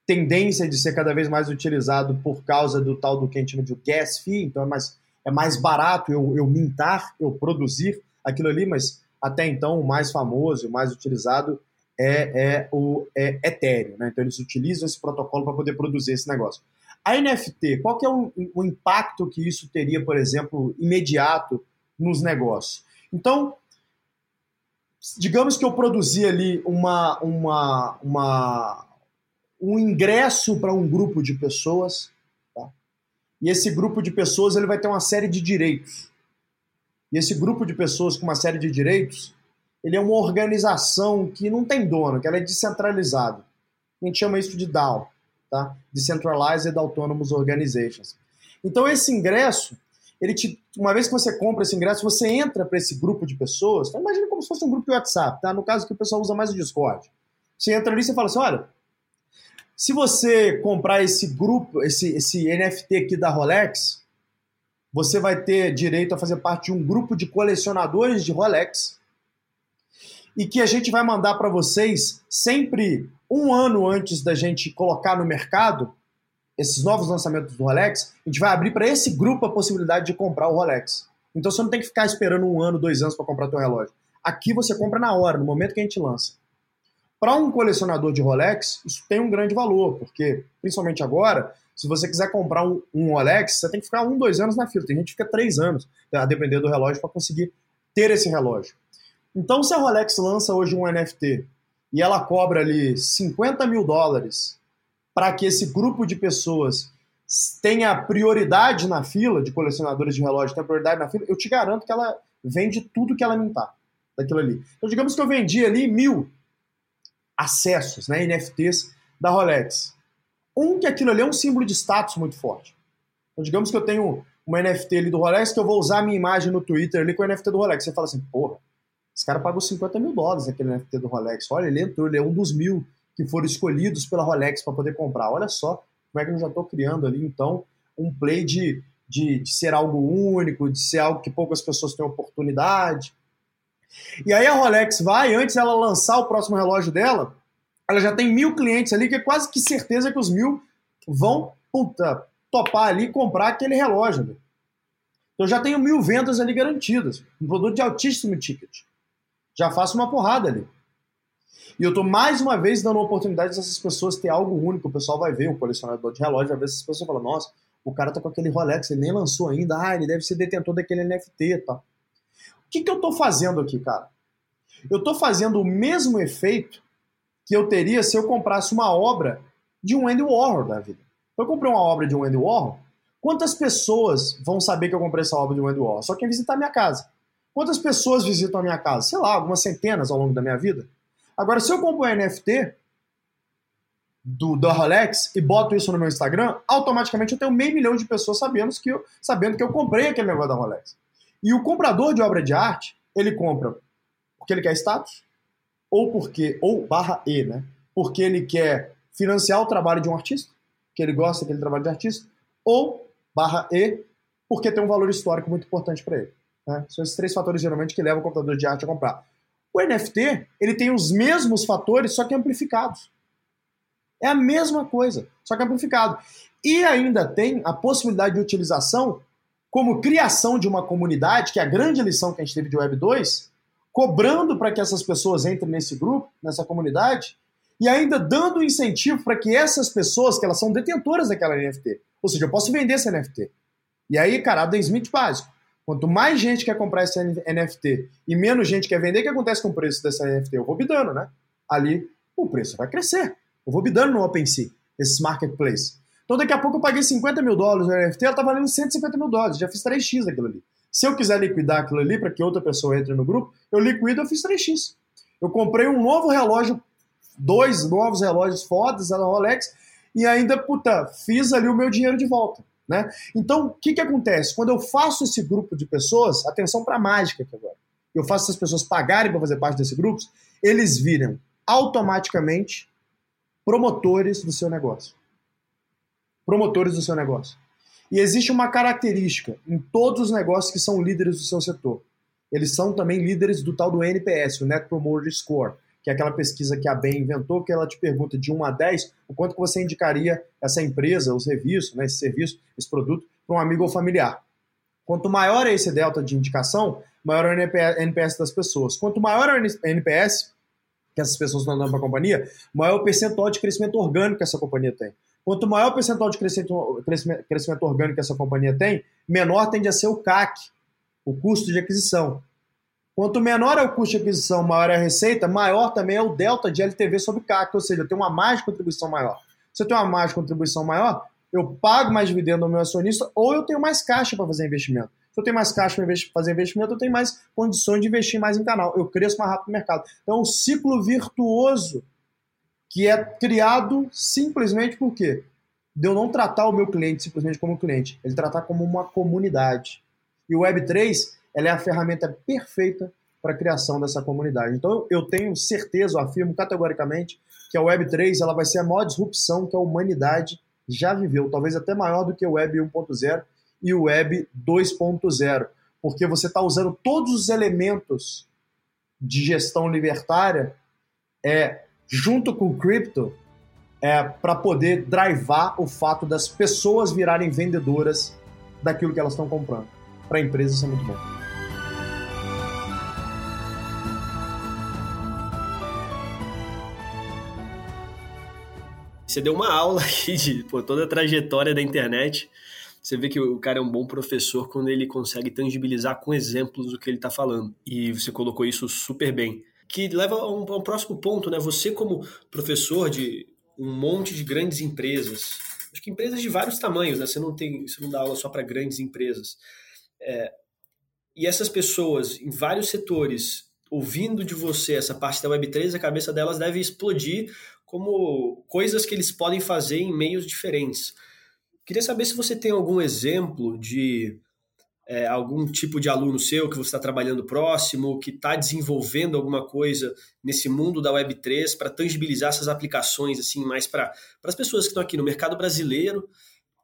S1: tendência de ser cada vez mais utilizado por causa do tal do que a gente chama de gas fee, então é mais é mais barato eu, eu mintar, eu produzir aquilo ali, mas até então o mais famoso, o mais utilizado é, é o é Ethereum. Né? Então eles utilizam esse protocolo para poder produzir esse negócio. A NFT, qual que é o, o impacto que isso teria, por exemplo, imediato nos negócios? Então, digamos que eu produzi ali uma, uma, uma, um ingresso para um grupo de pessoas e esse grupo de pessoas ele vai ter uma série de direitos. E esse grupo de pessoas com uma série de direitos, ele é uma organização que não tem dono, que ela é descentralizada. A gente chama isso de DAO, tá? Decentralized Autonomous Organizations. Então esse ingresso, ele te, uma vez que você compra esse ingresso, você entra para esse grupo de pessoas. Então imagine como se fosse um grupo de WhatsApp, tá? No caso que o pessoal usa mais o Discord. Você entra ali e fala assim: olha, se você comprar esse grupo, esse, esse NFT aqui da Rolex, você vai ter direito a fazer parte de um grupo de colecionadores de Rolex e que a gente vai mandar para vocês sempre um ano antes da gente colocar no mercado esses novos lançamentos do Rolex, a gente vai abrir para esse grupo a possibilidade de comprar o Rolex. Então você não tem que ficar esperando um ano, dois anos para comprar teu relógio. Aqui você compra na hora, no momento que a gente lança. Para um colecionador de Rolex, isso tem um grande valor, porque, principalmente agora, se você quiser comprar um, um Rolex, você tem que ficar um, dois anos na fila. Tem gente que fica três anos, a depender do relógio, para conseguir ter esse relógio. Então, se a Rolex lança hoje um NFT e ela cobra ali 50 mil dólares para que esse grupo de pessoas tenha prioridade na fila, de colecionadores de relógio tenha prioridade na fila, eu te garanto que ela vende tudo que ela mintar daquilo ali. Então, digamos que eu vendi ali mil acessos, né, NFTs da Rolex. Um, que aquilo ali é um símbolo de status muito forte. Então, digamos que eu tenho uma NFT ali do Rolex, que eu vou usar a minha imagem no Twitter ali com o NFT do Rolex. Você fala assim, porra, esse cara pagou 50 mil dólares naquele NFT do Rolex. Olha, ele entrou, ele é um dos mil que foram escolhidos pela Rolex para poder comprar. Olha só como é que eu já estou criando ali, então, um play de, de, de, ser algo único, de ser algo que poucas pessoas têm oportunidade. E aí a Rolex vai, antes dela lançar o próximo relógio dela, ela já tem mil clientes ali, que é quase que certeza que os mil vão puta, topar ali e comprar aquele relógio. Ali. Então já tenho mil vendas ali garantidas. Um produto de altíssimo ticket já faço uma porrada ali. E eu tô mais uma vez dando a oportunidade dessas pessoas ter algo único. O pessoal vai ver, o colecionador de relógio vai ver essas pessoas e fala, nossa, o cara tá com aquele Rolex, ele nem lançou ainda, ah, ele deve ser detentor daquele NFT e tal. O que, que eu tô fazendo aqui, cara? Eu tô fazendo o mesmo efeito que eu teria se eu comprasse uma obra de um Andy Warhol da vida. Eu comprei uma obra de um Andy Warhol, quantas pessoas vão saber que eu comprei essa obra de um Andy Warhol? Só quem visitar a minha casa. Quantas pessoas visitam a minha casa? Sei lá, algumas centenas ao longo da minha vida. Agora, se eu compro um NFT do, da Rolex e boto isso no meu Instagram, automaticamente eu tenho meio milhão de pessoas sabendo que eu, sabendo que eu comprei aquele negócio da Rolex. E o comprador de obra de arte, ele compra porque ele quer status, ou porque, ou barra E, né? Porque ele quer financiar o trabalho de um artista, que ele gosta daquele trabalho de artista, ou barra E, porque tem um valor histórico muito importante para ele. Né? São esses três fatores geralmente que levam o computador de arte a comprar. O NFT ele tem os mesmos fatores, só que amplificados. É a mesma coisa, só que amplificado. E ainda tem a possibilidade de utilização como criação de uma comunidade, que é a grande lição que a gente teve de Web 2, cobrando para que essas pessoas entrem nesse grupo, nessa comunidade, e ainda dando incentivo para que essas pessoas, que elas são detentoras daquela NFT, ou seja, eu posso vender esse NFT. E aí, cara, Adam Smith básico. Quanto mais gente quer comprar esse NFT e menos gente quer vender, o que acontece com o preço dessa NFT? Eu vou bidando, né? Ali o preço vai crescer. Eu vou bidando no OpenSea, esses marketplace. Então daqui a pouco eu paguei 50 mil dólares no NFT, ela tá valendo 150 mil dólares. Já fiz 3x daquilo ali. Se eu quiser liquidar aquilo ali para que outra pessoa entre no grupo, eu liquido, eu fiz 3x. Eu comprei um novo relógio, dois novos relógios fodas da Rolex, e ainda, puta, fiz ali o meu dinheiro de volta. Né? Então, o que, que acontece? Quando eu faço esse grupo de pessoas, atenção para a mágica aqui agora, eu faço essas pessoas pagarem para fazer parte desse grupo, eles viram automaticamente promotores do seu negócio. Promotores do seu negócio. E existe uma característica em todos os negócios que são líderes do seu setor. Eles são também líderes do tal do NPS, o Net Promoter Score que é aquela pesquisa que a BEM inventou, que ela te pergunta de 1 a 10 o quanto que você indicaria essa empresa, o serviço, né, esse serviço, esse produto, para um amigo ou familiar. Quanto maior é esse delta de indicação, maior é o NPS das pessoas. Quanto maior é o NPS que essas pessoas estão dando para a companhia, maior é o percentual de crescimento orgânico que essa companhia tem. Quanto maior o percentual de crescimento, crescimento orgânico que essa companhia tem, menor tende a ser o CAC, o custo de aquisição. Quanto menor é o custo de aquisição, maior é a receita, maior também é o delta de LTV sobre CAC, ou seja, eu tenho uma de contribuição maior. Se eu tenho uma de contribuição maior, eu pago mais dividendo ao meu acionista ou eu tenho mais caixa para fazer investimento. Se eu tenho mais caixa para fazer investimento, eu tenho mais condições de investir mais em canal. Eu cresço mais rápido no mercado. Então, é um ciclo virtuoso que é criado simplesmente por quê? De eu não tratar o meu cliente simplesmente como cliente, ele tratar como uma comunidade. E o Web3 ela é a ferramenta perfeita para a criação dessa comunidade. Então, eu tenho certeza, eu afirmo categoricamente, que a Web3 ela vai ser a maior disrupção que a humanidade já viveu, talvez até maior do que o Web 1.0 e o Web 2.0, porque você está usando todos os elementos de gestão libertária é, junto com cripto é, para poder drivar o fato das pessoas virarem vendedoras daquilo que elas estão comprando. Para a empresa isso é muito bom.
S2: Você deu uma aula aqui de pô, toda a trajetória da internet. Você vê que o cara é um bom professor quando ele consegue tangibilizar com exemplos o que ele está falando. E você colocou isso super bem. Que leva a um, a um próximo ponto, né? Você, como professor de um monte de grandes empresas, acho que empresas de vários tamanhos, né? Você não tem, você não dá aula só para grandes empresas. É, e essas pessoas em vários setores ouvindo de você essa parte da Web3, a cabeça delas deve explodir como coisas que eles podem fazer em meios diferentes. Queria saber se você tem algum exemplo de é, algum tipo de aluno seu que você está trabalhando próximo, que está desenvolvendo alguma coisa nesse mundo da Web3 para tangibilizar essas aplicações assim mais para as pessoas que estão aqui no mercado brasileiro,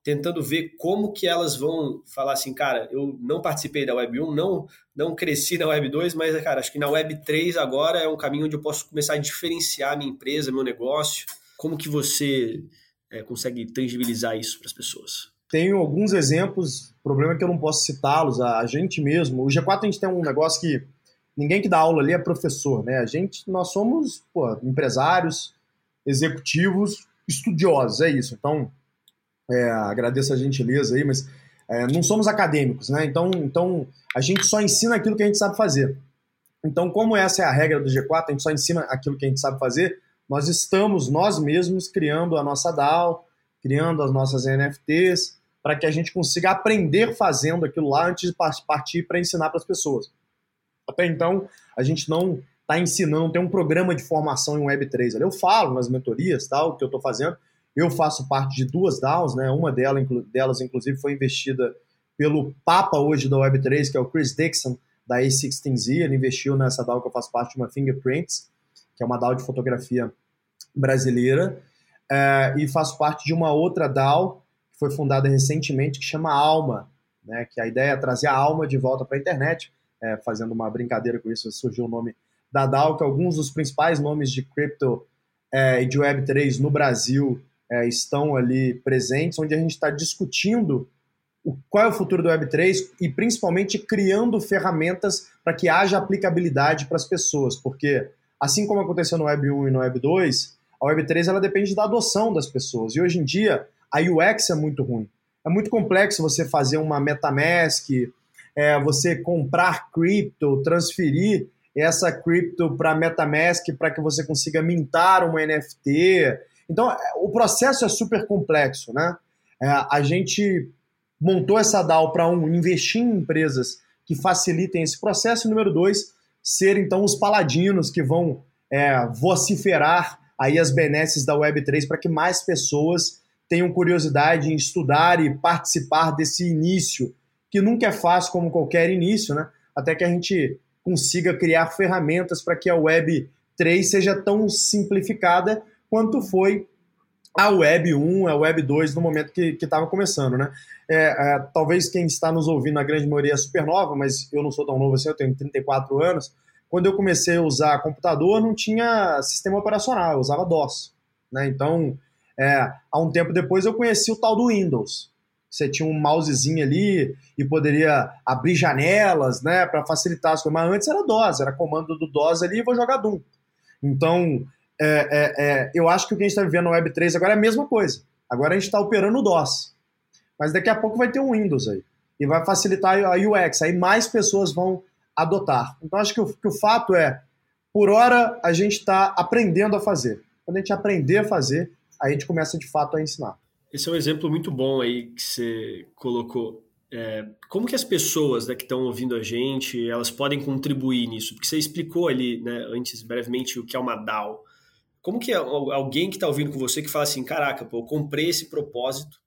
S2: tentando ver como que elas vão falar assim, cara, eu não participei da Web 1, não, não cresci na Web 2, mas, cara, acho que na Web 3 agora é um caminho onde eu posso começar a diferenciar minha empresa, meu negócio. Como que você é, consegue tangibilizar isso para as pessoas?
S1: Tenho alguns exemplos, o problema é que eu não posso citá-los, a gente mesmo. O G4 a gente tem um negócio que ninguém que dá aula ali é professor, né? A gente, nós somos pô, empresários, executivos, estudiosos, é isso. Então, é, agradeço a gentileza aí, mas é, não somos acadêmicos, né? Então, então, a gente só ensina aquilo que a gente sabe fazer. Então, como essa é a regra do G4, a gente só ensina aquilo que a gente sabe fazer, nós estamos nós mesmos criando a nossa DAO, criando as nossas NFTs, para que a gente consiga aprender fazendo aquilo lá antes de partir para ensinar para as pessoas. Até então, a gente não está ensinando, tem um programa de formação em Web3. Eu falo nas mentorias, tal, que eu estou fazendo. Eu faço parte de duas DAOs, né? uma delas, inclusive, foi investida pelo Papa hoje da Web3, que é o Chris Dixon, da A16Z. Ele investiu nessa DAO que eu faço parte, uma Fingerprints, que é uma DAO de fotografia brasileira, é, e faço parte de uma outra DAO foi fundada recentemente que chama Alma, né, que a ideia é trazer a alma de volta para a internet, é, fazendo uma brincadeira com isso, surgiu o nome da DAO, que alguns dos principais nomes de cripto é, e de Web3 no Brasil é, estão ali presentes, onde a gente está discutindo o, qual é o futuro do Web3 e principalmente criando ferramentas para que haja aplicabilidade para as pessoas, porque assim como aconteceu no Web 1 e no Web 2, a Web 3 ela depende da adoção das pessoas. E hoje em dia a UX é muito ruim. É muito complexo você fazer uma MetaMask, é, você comprar cripto, transferir essa cripto para MetaMask para que você consiga mintar uma NFT. Então, é, o processo é super complexo, né? É, a gente montou essa DAO para, um, investir em empresas que facilitem esse processo, e número dois, ser então os paladinos que vão é, vociferar aí as benesses da Web3 para que mais pessoas tenham curiosidade em estudar e participar desse início, que nunca é fácil como qualquer início, né? Até que a gente consiga criar ferramentas para que a Web3 seja tão simplificada quanto foi a Web 1, a Web 2 no momento que estava começando, né? É, é, talvez quem está nos ouvindo, a grande maioria é super nova, mas eu não sou tão novo assim, eu tenho 34 anos. Quando eu comecei a usar computador, não tinha sistema operacional, eu usava DOS. Né? Então, é, há um tempo depois eu conheci o tal do Windows. Você tinha um mousezinho ali e poderia abrir janelas né, para facilitar as coisas. Mas antes era DOS, era comando do DOS ali e vou jogar Doom. Então, é, é, é, eu acho que o que a gente está vivendo no Web3 agora é a mesma coisa. Agora a gente está operando o DOS. Mas daqui a pouco vai ter um Windows aí. E vai facilitar a UX. Aí mais pessoas vão adotar. Então acho que o, que o fato é, por hora, a gente está aprendendo a fazer. Quando a gente aprender a fazer, a gente começa de fato a ensinar.
S2: Esse é um exemplo muito bom aí que você colocou. É, como que as pessoas né, que estão ouvindo a gente, elas podem contribuir nisso? Porque você explicou ali, né, antes, brevemente, o que é uma DAO. Como que é alguém que está ouvindo com você que fala assim, caraca, pô, eu comprei esse propósito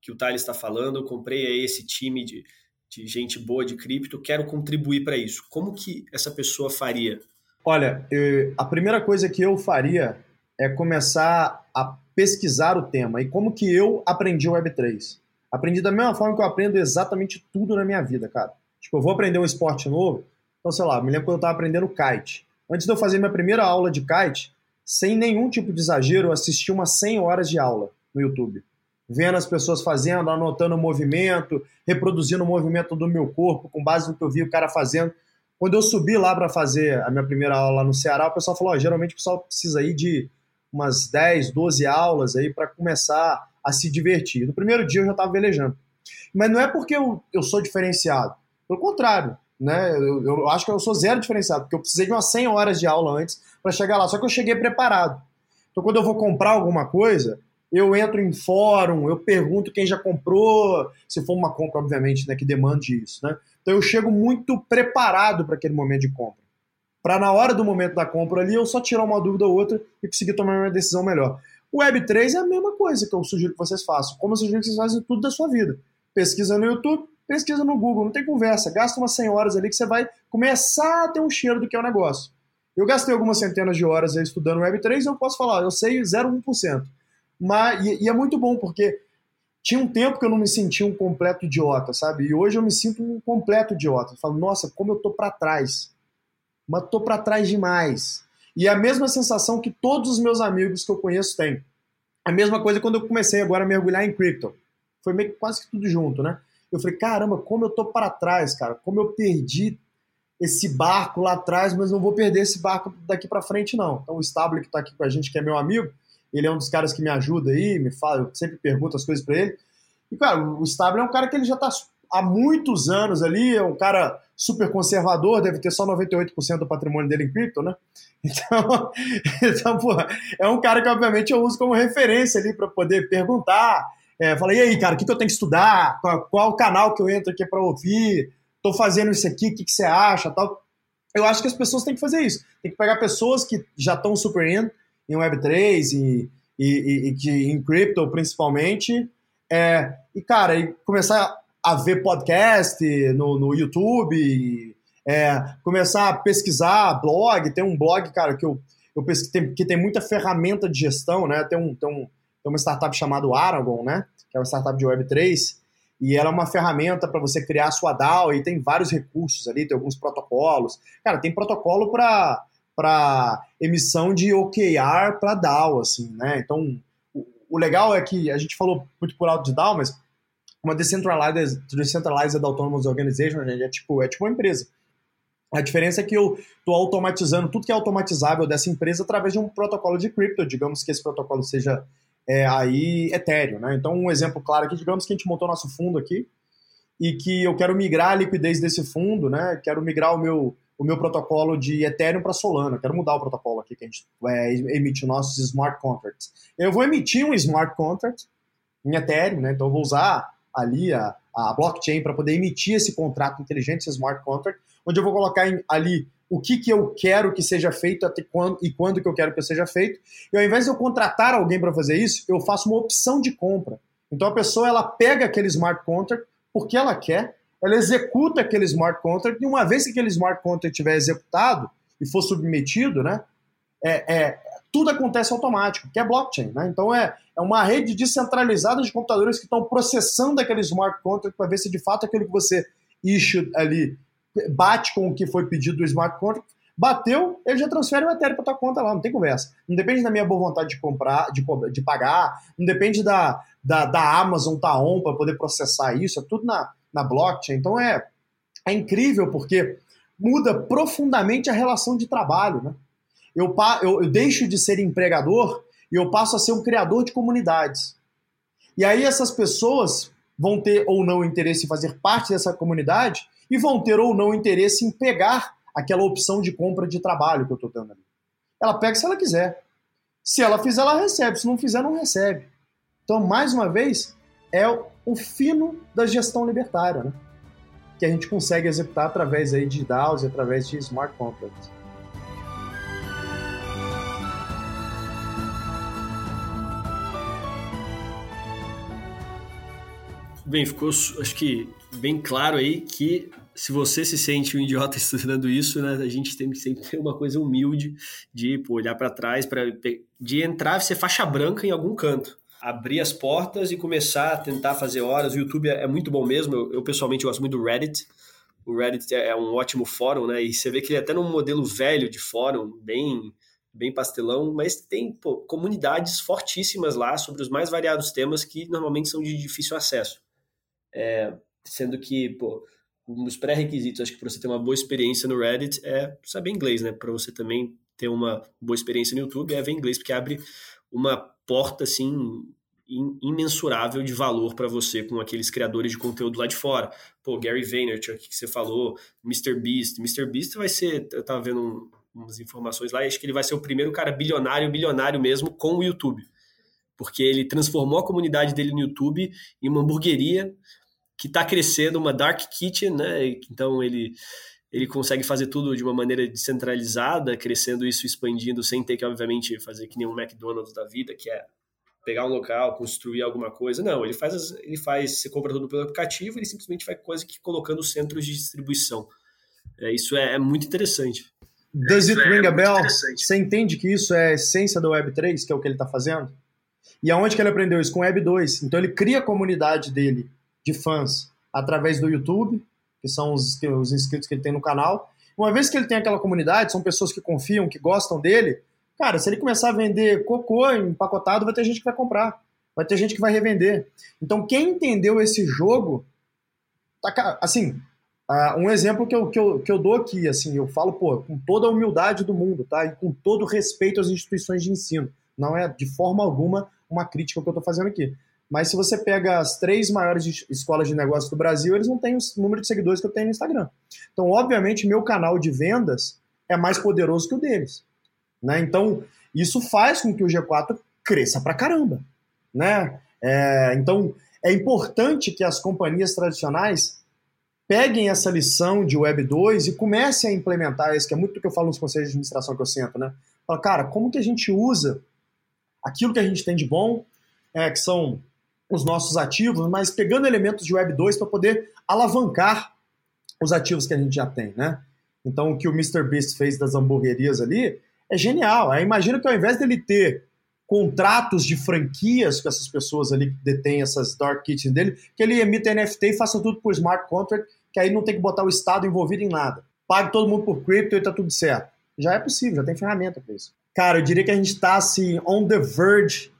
S2: que o Thales está falando, eu comprei esse time de, de gente boa de cripto, quero contribuir para isso. Como que essa pessoa faria?
S1: Olha, eu, a primeira coisa que eu faria é começar a pesquisar o tema. E como que eu aprendi o Web3? Aprendi da mesma forma que eu aprendo exatamente tudo na minha vida, cara. Tipo, eu vou aprender um esporte novo, então, sei lá, me lembro quando eu estava aprendendo kite. Antes de eu fazer minha primeira aula de kite, sem nenhum tipo de exagero, eu assisti umas 100 horas de aula no YouTube. Vendo as pessoas fazendo, anotando o movimento, reproduzindo o movimento do meu corpo com base no que eu vi o cara fazendo. Quando eu subi lá para fazer a minha primeira aula lá no Ceará, o pessoal falou: oh, geralmente o pessoal precisa aí de umas 10, 12 aulas aí para começar a se divertir. No primeiro dia eu já estava velejando. Mas não é porque eu, eu sou diferenciado. Pelo contrário, né? Eu, eu, acho que eu sou zero diferenciado, porque eu precisei de umas 100 horas de aula antes para chegar lá. Só que eu cheguei preparado. Então, quando eu vou comprar alguma coisa, eu entro em fórum, eu pergunto quem já comprou, se for uma compra, obviamente, né, que demande isso. Né? Então, eu chego muito preparado para aquele momento de compra. Para na hora do momento da compra ali, eu só tirar uma dúvida ou outra e conseguir tomar uma decisão melhor. O Web3 é a mesma coisa que eu sugiro que vocês façam. Como eu sugiro que vocês façam tudo da sua vida. Pesquisa no YouTube, pesquisa no Google, não tem conversa. Gasta umas 100 horas ali que você vai começar a ter um cheiro do que é o negócio. Eu gastei algumas centenas de horas aí estudando Web3 e eu posso falar, eu sei 0,1%. Mas, e, e é muito bom, porque tinha um tempo que eu não me sentia um completo idiota, sabe? E hoje eu me sinto um completo idiota. Eu falo, nossa, como eu tô para trás. Mas tô para trás demais. E é a mesma sensação que todos os meus amigos que eu conheço têm. A mesma coisa quando eu comecei agora a mergulhar em cripto. Foi meio que quase que tudo junto, né? Eu falei, caramba, como eu tô para trás, cara. Como eu perdi esse barco lá atrás, mas não vou perder esse barco daqui para frente, não. Então o Stable que está aqui com a gente, que é meu amigo, ele é um dos caras que me ajuda aí, me fala, eu sempre pergunto as coisas para ele. E, cara, o Stable é um cara que ele já está há muitos anos ali, é um cara super conservador, deve ter só 98% do patrimônio dele em cripto, né? Então, então pô, é um cara que, obviamente, eu uso como referência ali para poder perguntar. É, falei, e aí, cara, o que, que eu tenho que estudar? Qual, qual canal que eu entro aqui para ouvir? Tô fazendo isso aqui, o que, que você acha? Tal. Eu acho que as pessoas têm que fazer isso. Tem que pegar pessoas que já estão super in, em Web3 e, e, e, que em crypto principalmente. É, e, cara, e começar a ver podcast no, no YouTube, é, começar a pesquisar blog. Tem um blog, cara, que eu, eu pesquisei, que tem muita ferramenta de gestão, né? Tem, um, tem, um, tem uma startup chamada Aragon, né? Que é uma startup de Web3. E ela é uma ferramenta para você criar a sua DAO e tem vários recursos ali, tem alguns protocolos. Cara, tem protocolo para para emissão de OKR para DAO, assim, né? Então, o, o, legal é que a gente falou muito por alto de DAO, mas uma decentralized, decentralized autonomous organization é tipo, é tipo uma empresa. A diferença é que eu estou automatizando tudo que é automatizável dessa empresa através de um protocolo de cripto, digamos que esse protocolo seja é, aí Ethereum. Né? Então, um exemplo claro aqui, digamos que a gente montou nosso fundo aqui e que eu quero migrar a liquidez desse fundo, né? quero migrar o meu, o meu protocolo de Ethereum para Solana, quero mudar o protocolo aqui que a gente é, emite nossos smart contracts. Eu vou emitir um smart contract em Ethereum, né? então eu vou usar ali a, a blockchain para poder emitir esse contrato inteligente, esse smart contract, onde eu vou colocar em, ali o que, que eu quero que seja feito até quando, e quando que eu quero que seja feito. E ao invés de eu contratar alguém para fazer isso, eu faço uma opção de compra. Então a pessoa ela pega aquele smart contract porque ela quer, ela executa aquele smart contract e uma vez que aquele smart contract estiver executado e for submetido, né, é, é, tudo acontece automático, que é blockchain. Né? Então é, é uma rede descentralizada de computadores que estão processando aquele smart contract para ver se de fato aquilo que você issue ali bate com o que foi pedido do smart contract, bateu, ele já transfere o Ethereum para tua conta lá, não tem conversa. Não depende da minha boa vontade de comprar, de, de pagar, não depende da, da, da Amazon tá on para poder processar isso, é tudo na, na blockchain. Então é, é incrível porque muda profundamente a relação de trabalho. Né? Eu, eu, eu deixo de ser empregador e eu passo a ser um criador de comunidades. E aí essas pessoas vão ter ou não interesse em fazer parte dessa comunidade e vão ter ou não interesse em pegar aquela opção de compra de trabalho que eu estou dando ali. Ela pega se ela quiser. Se ela fizer, ela recebe. Se não fizer, não recebe. Então, mais uma vez, é o fino da gestão libertária, né? que a gente consegue executar através aí de DAOs e através de smart contracts.
S2: Bem, ficou acho que bem claro aí que se você se sente um idiota estudando isso, né, a gente tem que sempre ter uma coisa humilde de pô, olhar para trás, para de entrar ser faixa branca em algum canto. Abrir as portas e começar a tentar fazer horas. O YouTube é, é muito bom mesmo. Eu, eu, pessoalmente gosto muito do Reddit. O Reddit é, é um ótimo fórum, né? E você vê que ele é até num modelo velho de fórum, bem bem pastelão, mas tem pô, comunidades fortíssimas lá sobre os mais variados temas que normalmente são de difícil acesso. É, sendo que, pô, um dos pré-requisitos, acho que para você ter uma boa experiência no Reddit é saber inglês, né? Para você também ter uma boa experiência no YouTube é ver inglês, porque abre uma porta, assim, imensurável de valor para você com aqueles criadores de conteúdo lá de fora. Pô, Gary Vaynerchuk, que você falou, Mr. Beast. Mr. Beast vai ser, eu tava vendo um, umas informações lá, acho que ele vai ser o primeiro cara bilionário, bilionário mesmo com o YouTube. Porque ele transformou a comunidade dele no YouTube em uma hamburgueria que está crescendo, uma dark kitchen, né? Então ele ele consegue fazer tudo de uma maneira descentralizada, crescendo isso, expandindo, sem ter que, obviamente, fazer que nem um McDonald's da vida, que é pegar um local, construir alguma coisa. Não, ele faz, ele faz, você compra tudo pelo aplicativo, ele simplesmente vai coisa que colocando centros de distribuição. É, isso é, é, muito interessante.
S1: Does it ring a bell? Você entende que isso é a essência do Web3, que é o que ele está fazendo? E aonde que ele aprendeu isso? Com Web 2. Então ele cria a comunidade dele de fãs através do YouTube, que são os, os inscritos que ele tem no canal. Uma vez que ele tem aquela comunidade, são pessoas que confiam, que gostam dele, cara, se ele começar a vender cocô empacotado, vai ter gente que vai comprar, vai ter gente que vai revender. Então, quem entendeu esse jogo, tá, assim, uh, um exemplo que eu, que, eu, que eu dou aqui, assim, eu falo, pô, com toda a humildade do mundo, tá? E com todo respeito às instituições de ensino. Não é de forma alguma uma crítica que eu estou fazendo aqui. Mas se você pega as três maiores escolas de negócios do Brasil, eles não têm o número de seguidores que eu tenho no Instagram. Então, obviamente, meu canal de vendas é mais poderoso que o deles. Né? Então, isso faz com que o G4 cresça pra caramba. Né? É, então, é importante que as companhias tradicionais peguem essa lição de Web 2 e comecem a implementar isso, que é muito do que eu falo nos conselhos de administração que eu sento, né? Fala, cara, como que a gente usa aquilo que a gente tem de bom, é, que são os nossos ativos, mas pegando elementos de Web 2 para poder alavancar os ativos que a gente já tem, né? Então, o que o Mr. Beast fez das hamburguerias ali é genial. Imagina que ao invés dele ter contratos de franquias que essas pessoas ali detêm essas dark kitchen dele, que ele emita NFT e faça tudo por smart contract, que aí não tem que botar o Estado envolvido em nada. Pague todo mundo por cripto e tá tudo certo. Já é possível, já tem ferramenta para isso. Cara, eu diria que a gente está assim, on the verge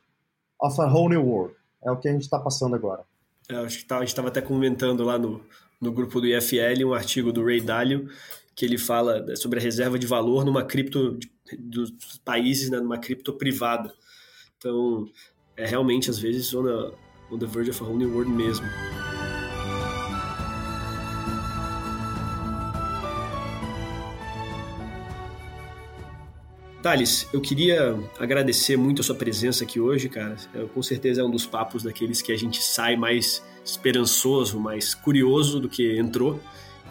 S1: of a whole new world. É o que a gente está passando agora.
S2: É, acho que tá, a gente estava até comentando lá no, no grupo do IFL um artigo do Ray Dalio que ele fala sobre a reserva de valor numa cripto dos países, né, numa cripto privada. Então, é realmente às vezes on, a, on the verge of a whole new world mesmo. Thales, eu queria agradecer muito a sua presença aqui hoje, cara. Eu, com certeza é um dos papos daqueles que a gente sai mais esperançoso, mais curioso do que entrou.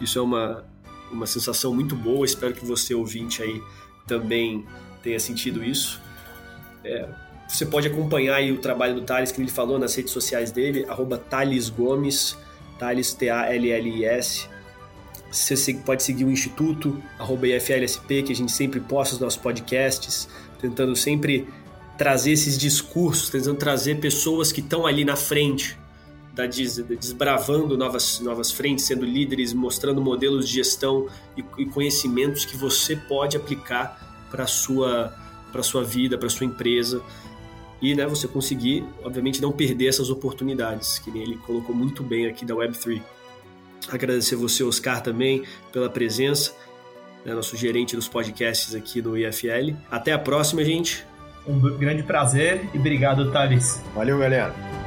S2: Isso é uma, uma sensação muito boa. Espero que você, ouvinte, aí também tenha sentido isso. É, você pode acompanhar o trabalho do Thales, que ele falou nas redes sociais dele, arroba Thales Gomes, Thales, T-A-L-L-I-S. Você pode seguir o Instituto, arroba IFLSP, que a gente sempre posta os nossos podcasts, tentando sempre trazer esses discursos, tentando trazer pessoas que estão ali na frente, da desbravando novas, novas frentes, sendo líderes, mostrando modelos de gestão e, e conhecimentos que você pode aplicar para a sua, sua vida, para a sua empresa. E né, você conseguir, obviamente, não perder essas oportunidades, que ele colocou muito bem aqui da Web3. Agradecer você, Oscar, também pela presença, né, nosso gerente dos podcasts aqui do IFL. Até a próxima, gente.
S3: Um grande prazer e obrigado, Thales.
S1: Valeu, galera.